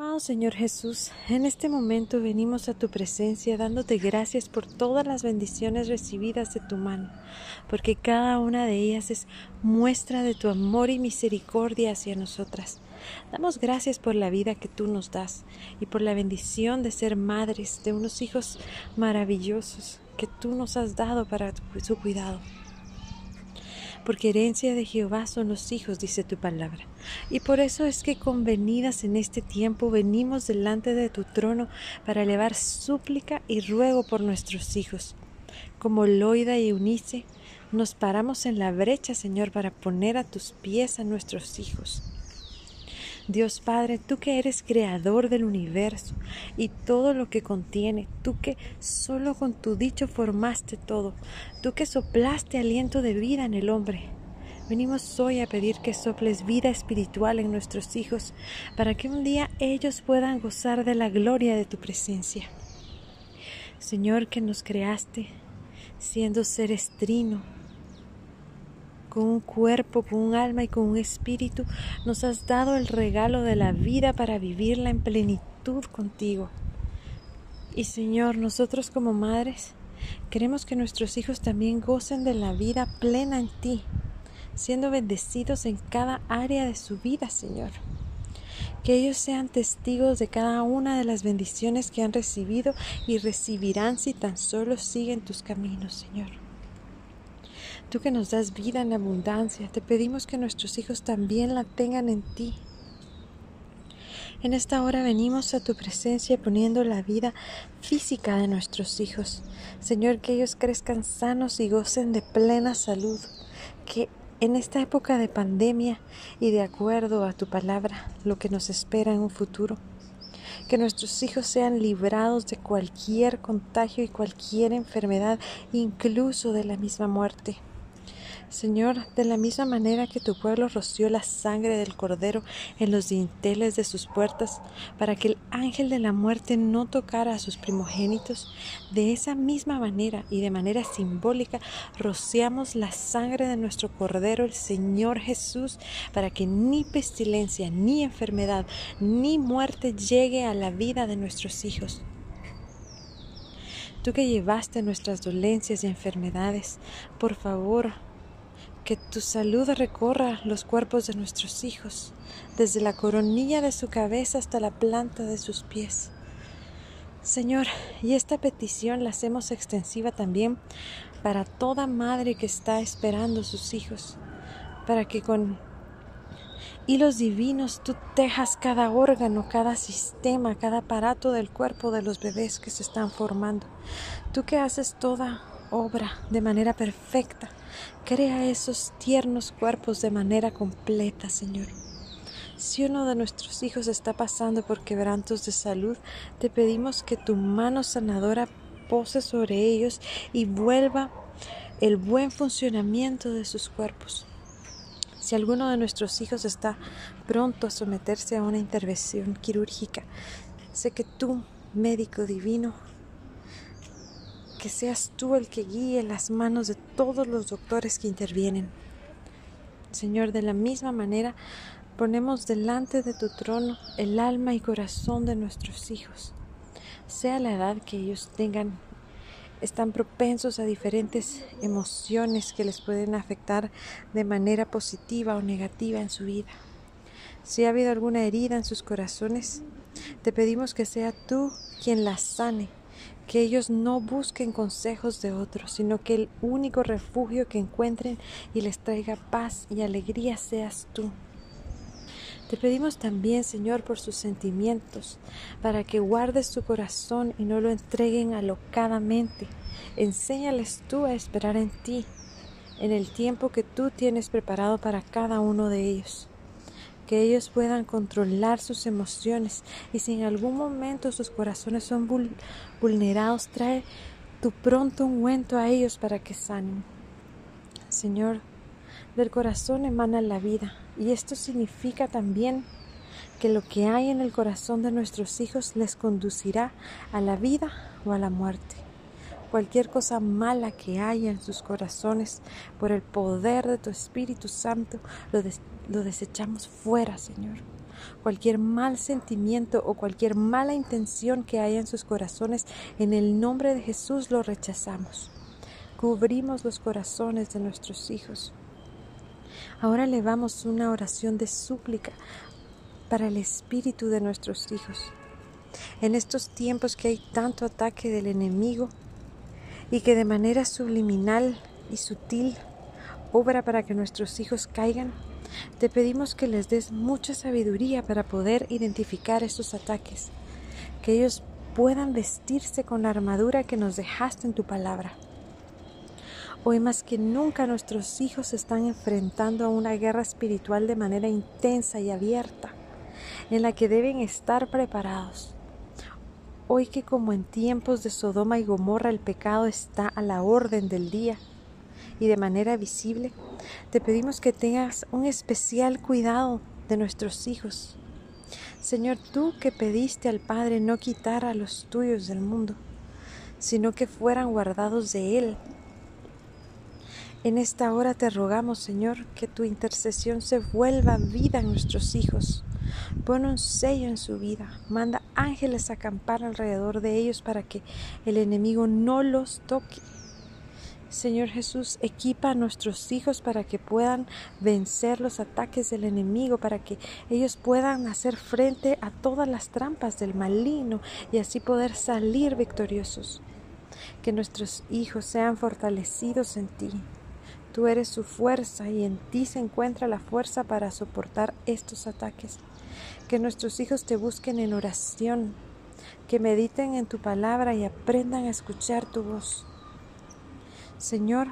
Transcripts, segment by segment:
Amado Señor Jesús, en este momento venimos a tu presencia dándote gracias por todas las bendiciones recibidas de tu mano, porque cada una de ellas es muestra de tu amor y misericordia hacia nosotras. Damos gracias por la vida que tú nos das y por la bendición de ser madres de unos hijos maravillosos que tú nos has dado para su cuidado porque herencia de Jehová son los hijos, dice tu palabra. Y por eso es que convenidas en este tiempo venimos delante de tu trono para elevar súplica y ruego por nuestros hijos. Como Loida y Eunice, nos paramos en la brecha, Señor, para poner a tus pies a nuestros hijos. Dios Padre, tú que eres creador del universo y todo lo que contiene, tú que solo con tu dicho formaste todo, tú que soplaste aliento de vida en el hombre. Venimos hoy a pedir que soples vida espiritual en nuestros hijos para que un día ellos puedan gozar de la gloria de tu presencia. Señor, que nos creaste siendo seres trino, con un cuerpo, con un alma y con un espíritu, nos has dado el regalo de la vida para vivirla en plenitud contigo. Y Señor, nosotros como madres queremos que nuestros hijos también gocen de la vida plena en ti, siendo bendecidos en cada área de su vida, Señor. Que ellos sean testigos de cada una de las bendiciones que han recibido y recibirán si tan solo siguen tus caminos, Señor. Tú que nos das vida en abundancia, te pedimos que nuestros hijos también la tengan en ti. En esta hora venimos a tu presencia poniendo la vida física de nuestros hijos. Señor, que ellos crezcan sanos y gocen de plena salud. Que en esta época de pandemia y de acuerdo a tu palabra, lo que nos espera en un futuro, que nuestros hijos sean librados de cualquier contagio y cualquier enfermedad, incluso de la misma muerte. Señor, de la misma manera que tu pueblo roció la sangre del cordero en los dinteles de sus puertas, para que el ángel de la muerte no tocara a sus primogénitos, de esa misma manera y de manera simbólica rociamos la sangre de nuestro cordero, el Señor Jesús, para que ni pestilencia, ni enfermedad, ni muerte llegue a la vida de nuestros hijos. Tú que llevaste nuestras dolencias y enfermedades, por favor, que tu salud recorra los cuerpos de nuestros hijos, desde la coronilla de su cabeza hasta la planta de sus pies. Señor, y esta petición la hacemos extensiva también para toda madre que está esperando sus hijos, para que con hilos divinos tú tejas cada órgano, cada sistema, cada aparato del cuerpo de los bebés que se están formando. Tú que haces toda obra de manera perfecta. Crea esos tiernos cuerpos de manera completa, Señor. Si uno de nuestros hijos está pasando por quebrantos de salud, te pedimos que tu mano sanadora pose sobre ellos y vuelva el buen funcionamiento de sus cuerpos. Si alguno de nuestros hijos está pronto a someterse a una intervención quirúrgica, sé que tú, médico divino, que seas tú el que guíe las manos de todos los doctores que intervienen. Señor, de la misma manera, ponemos delante de tu trono el alma y corazón de nuestros hijos. Sea la edad que ellos tengan, están propensos a diferentes emociones que les pueden afectar de manera positiva o negativa en su vida. Si ha habido alguna herida en sus corazones, te pedimos que sea tú quien la sane que ellos no busquen consejos de otros, sino que el único refugio que encuentren y les traiga paz y alegría seas tú. Te pedimos también, Señor, por sus sentimientos, para que guardes su corazón y no lo entreguen alocadamente. Enséñales tú a esperar en ti, en el tiempo que tú tienes preparado para cada uno de ellos que ellos puedan controlar sus emociones y si en algún momento sus corazones son vulnerados, trae tu pronto ungüento a ellos para que sanen. Señor, del corazón emana la vida y esto significa también que lo que hay en el corazón de nuestros hijos les conducirá a la vida o a la muerte. Cualquier cosa mala que haya en sus corazones, por el poder de tu Espíritu Santo, lo, desechamos fuera, Señor. cualquier mal sentimiento o cualquier mala intención que haya en sus corazones, en el nombre de Jesús lo rechazamos. Cubrimos los corazones de nuestros hijos. Ahora elevamos una oración de súplica para el espíritu de nuestros hijos. En estos tiempos que hay tanto ataque del enemigo y que de manera subliminal y sutil obra para que nuestros hijos caigan, te pedimos que les des mucha sabiduría para poder identificar estos ataques, que ellos puedan vestirse con la armadura que nos dejaste en tu palabra. Hoy más que nunca nuestros hijos están enfrentando a una guerra espiritual de manera intensa y abierta en la que deben estar preparados. Hoy que como en tiempos de Sodoma y Gomorra el pecado está a la orden del día y de manera visible, te pedimos que tengas un especial cuidado de nuestros hijos. Señor, tú que pediste al Padre no quitar a los tuyos del mundo, sino que fueran guardados de Él. En esta hora te rogamos, Señor, que tu intercesión se vuelva vida en nuestros hijos Pon un sello en su vida. Manda ángeles a acampar alrededor de ellos para que el enemigo no los toque. Señor Jesús, equipa a nuestros hijos para que puedan vencer los ataques del enemigo, para que ellos puedan hacer frente a todas las trampas del maligno y así poder salir victoriosos. Que nuestros hijos sean fortalecidos en ti. Tú eres su fuerza y en ti se encuentra la fuerza para soportar estos ataques. Que nuestros hijos te busquen en oración, que mediten en tu palabra y aprendan a escuchar tu voz. Señor,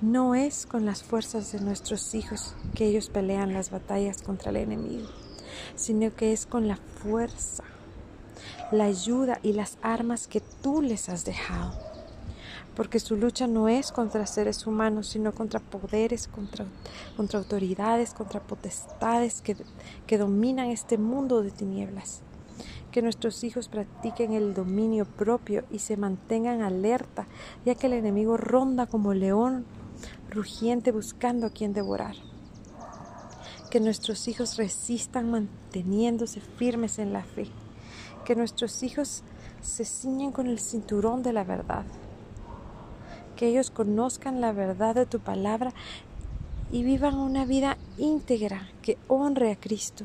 no es con las fuerzas de nuestros hijos que ellos pelean las batallas contra el enemigo, sino que es con la fuerza, la ayuda y las armas que tú les has dejado porque su lucha no es contra seres humanos, sino contra poderes, contra, autoridades, contra potestades que, que dominan este mundo de tinieblas. Que nuestros hijos practiquen el dominio propio y se mantengan alerta, ya que el enemigo ronda como león rugiente buscando a quien devorar. Que nuestros hijos resistan manteniéndose firmes en la fe. Que nuestros hijos se ciñen con el cinturón de la verdad que ellos conozcan la verdad de tu palabra y vivan una vida íntegra que honre a Cristo.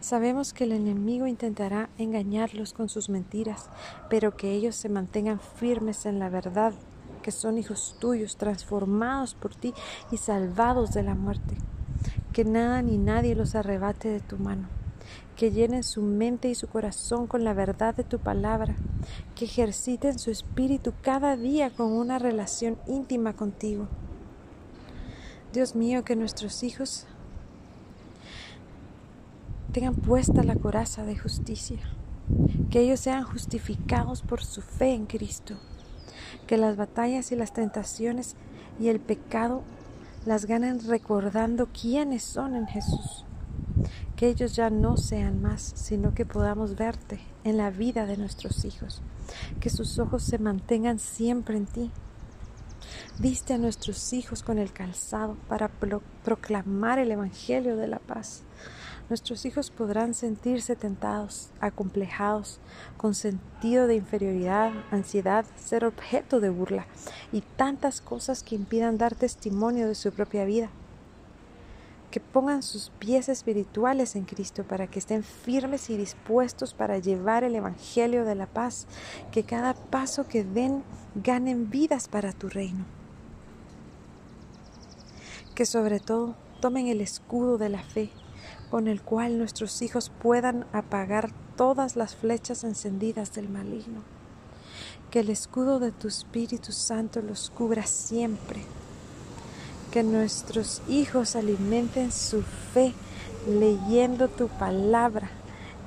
Sabemos que el enemigo intentará engañarlos con sus mentiras, pero que ellos se mantengan firmes en la verdad, que son hijos tuyos, transformados por ti y salvados de la muerte. Que nada ni nadie los arrebate de tu mano que llenen su mente y su corazón con la verdad de tu palabra, que ejerciten su espíritu cada día con una relación íntima contigo. Dios mío, que nuestros hijos tengan puesta la coraza de justicia, que ellos sean justificados por su fe en Cristo, que las batallas y las tentaciones y el pecado las ganen recordando quiénes son en Jesús que ellos ya no sean más, sino que podamos verte en la vida de nuestros hijos, que sus ojos se mantengan siempre en ti. Viste a nuestros hijos con el calzado para proclamar el Evangelio de la paz. Nuestros hijos podrán sentirse tentados, acomplejados, con sentido de inferioridad, ansiedad, ser objeto de burla y tantas cosas que impidan dar testimonio de su propia vida que pongan sus pies espirituales en Cristo para que estén firmes y dispuestos para llevar el Evangelio de la paz, que cada paso que den ganen vidas para tu reino. Que sobre todo tomen el escudo de la fe con el cual nuestros hijos puedan apagar todas las flechas encendidas del maligno. Que el escudo de tu Espíritu Santo los cubra siempre que nuestros hijos alimenten su fe leyendo tu palabra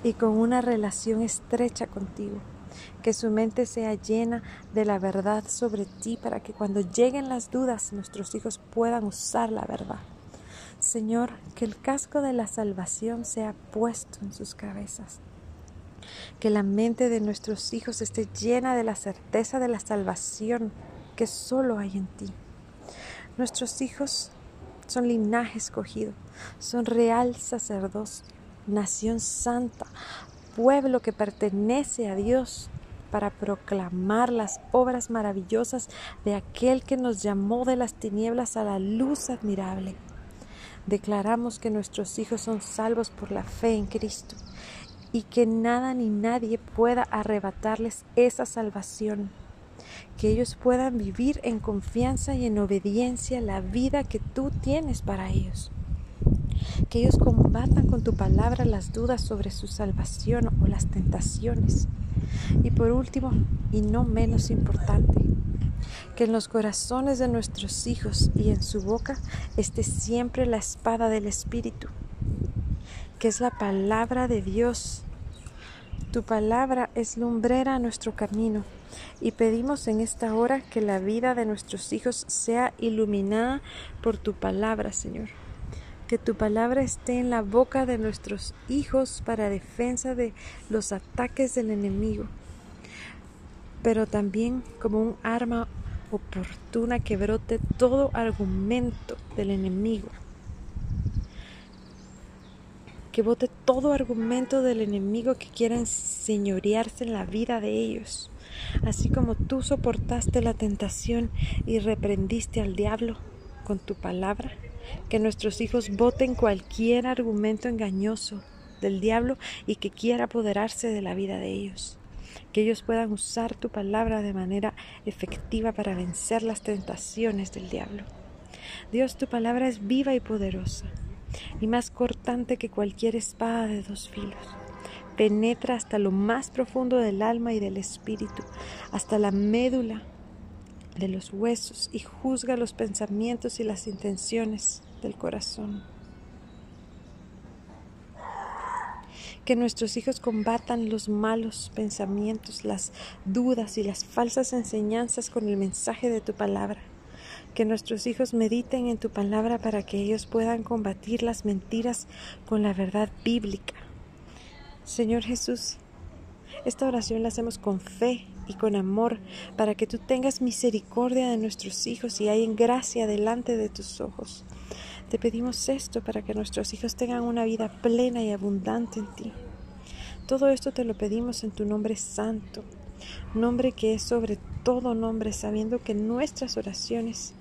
y con una relación estrecha contigo. Que su mente sea llena de la verdad sobre ti para que cuando lleguen las dudas nuestros hijos puedan usar la verdad. Señor, que el casco de la salvación sea puesto en sus cabezas. Que la mente de nuestros hijos esté llena de la certeza de la salvación que solo hay en ti. Nuestros hijos son linaje escogido, son real sacerdocio, nación santa, pueblo que pertenece a Dios, para proclamar las obras maravillosas de aquel que nos llamó de las tinieblas a la luz admirable. Declaramos que nuestros hijos son salvos por la fe en Cristo y que nada ni nadie pueda arrebatarles esa salvación. Que ellos puedan vivir en confianza y en obediencia la vida que tú tienes para ellos. Que ellos combatan con tu palabra las dudas sobre su salvación o las tentaciones. Y por último, y no menos importante, que en los corazones de nuestros hijos y en su boca esté siempre la espada del Espíritu, que es la palabra de Dios. Tu palabra es lumbrera a nuestro camino y pedimos en esta hora que la vida de nuestros hijos sea iluminada por tu palabra, Señor. Que tu palabra esté en la boca de nuestros hijos para defensa de los ataques del enemigo, pero también como un arma oportuna que brote todo argumento del enemigo. Que bote todo argumento del enemigo que quiera enseñorearse en la vida de ellos. Así como tú soportaste la tentación y reprendiste al diablo con tu palabra, que nuestros hijos voten cualquier argumento engañoso del diablo y que quiera apoderarse de la vida de ellos que ellos puedan usar tu palabra de manera efectiva para vencer las tentaciones del diablo. Dios, tu palabra es viva y poderosa, y más cortante que cualquier espada de dos filos. Penetra hasta lo más profundo del alma y del espíritu, hasta la médula de los huesos, y juzga los pensamientos y las intenciones del corazón. que nuestros hijos combatan los malos pensamientos, las dudas y las falsas enseñanzas con el mensaje de tu palabra. Que nuestros hijos mediten en tu palabra para que ellos puedan combatir las mentiras con la verdad bíblica. Señor Jesús, esta oración la hacemos con fe y con amor para que tú tengas misericordia de nuestros hijos y en gracia delante de tus ojos. Te pedimos esto para que nuestros hijos tengan una vida plena y abundante en ti. Todo esto te lo pedimos en tu nombre santo, nombre que es sobre todo nombre, sabiendo que nuestras oraciones,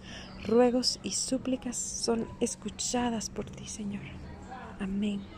ruegos y súplicas son escuchadas por ti, Señor. Amén.